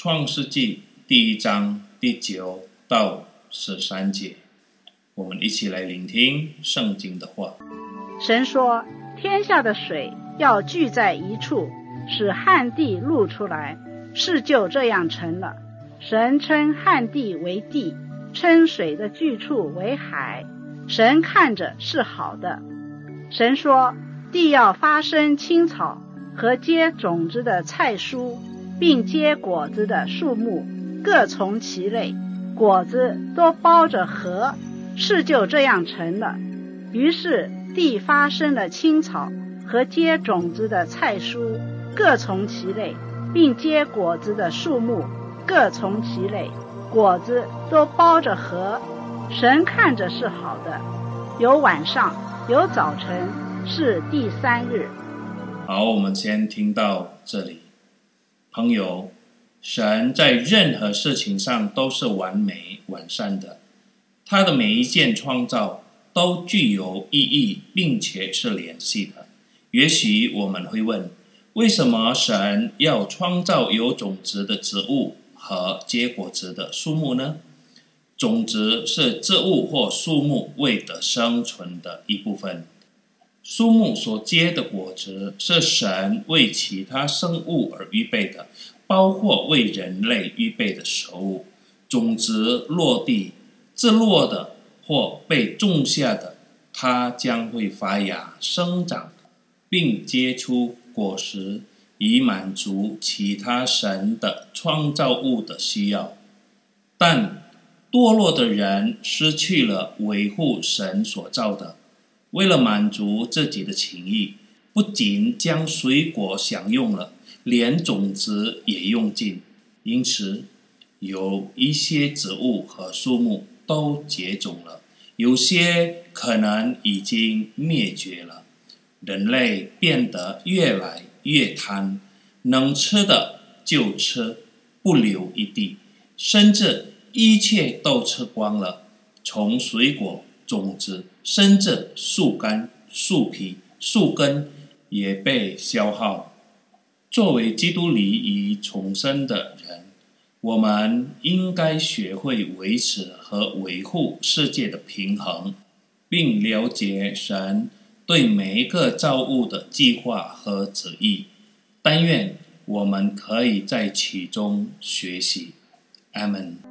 创世纪第一章第九到十三节，我们一起来聆听圣经的话。神说：“天下的水要聚在一处，使旱地露出来，事就这样成了。神称旱地为地，称水的聚处为海。神看着是好的。神说：地要发生青草和结种子的菜蔬。”并结果子的树木，各从其类，果子都包着核，事就这样成了。于是地发生了青草和结种子的菜蔬，各从其类，并结果子的树木，各从其类，果子都包着核。神看着是好的。有晚上，有早晨，是第三日。好，我们先听到这里。朋友，神在任何事情上都是完美完善的，他的每一件创造都具有意义，并且是联系的。也许我们会问，为什么神要创造有种子的植物和结果子的树木呢？种子是植物或树木为的生存的一部分。树木所结的果子是神为其他生物而预备的，包括为人类预备的食物。种子落地，自落的或被种下的，它将会发芽、生长，并结出果实，以满足其他神的创造物的需要。但堕落的人失去了维护神所造的。为了满足自己的情欲，不仅将水果享用了，连种子也用尽。因此，有一些植物和树木都绝种了，有些可能已经灭绝了。人类变得越来越贪，能吃的就吃，不留一地，甚至一切都吃光了，从水果。种子，甚至树干、树皮、树根也被消耗。作为基督礼仪重生的人，我们应该学会维持和维护世界的平衡，并了解神对每一个造物的计划和旨意。但愿我们可以在其中学习。阿门。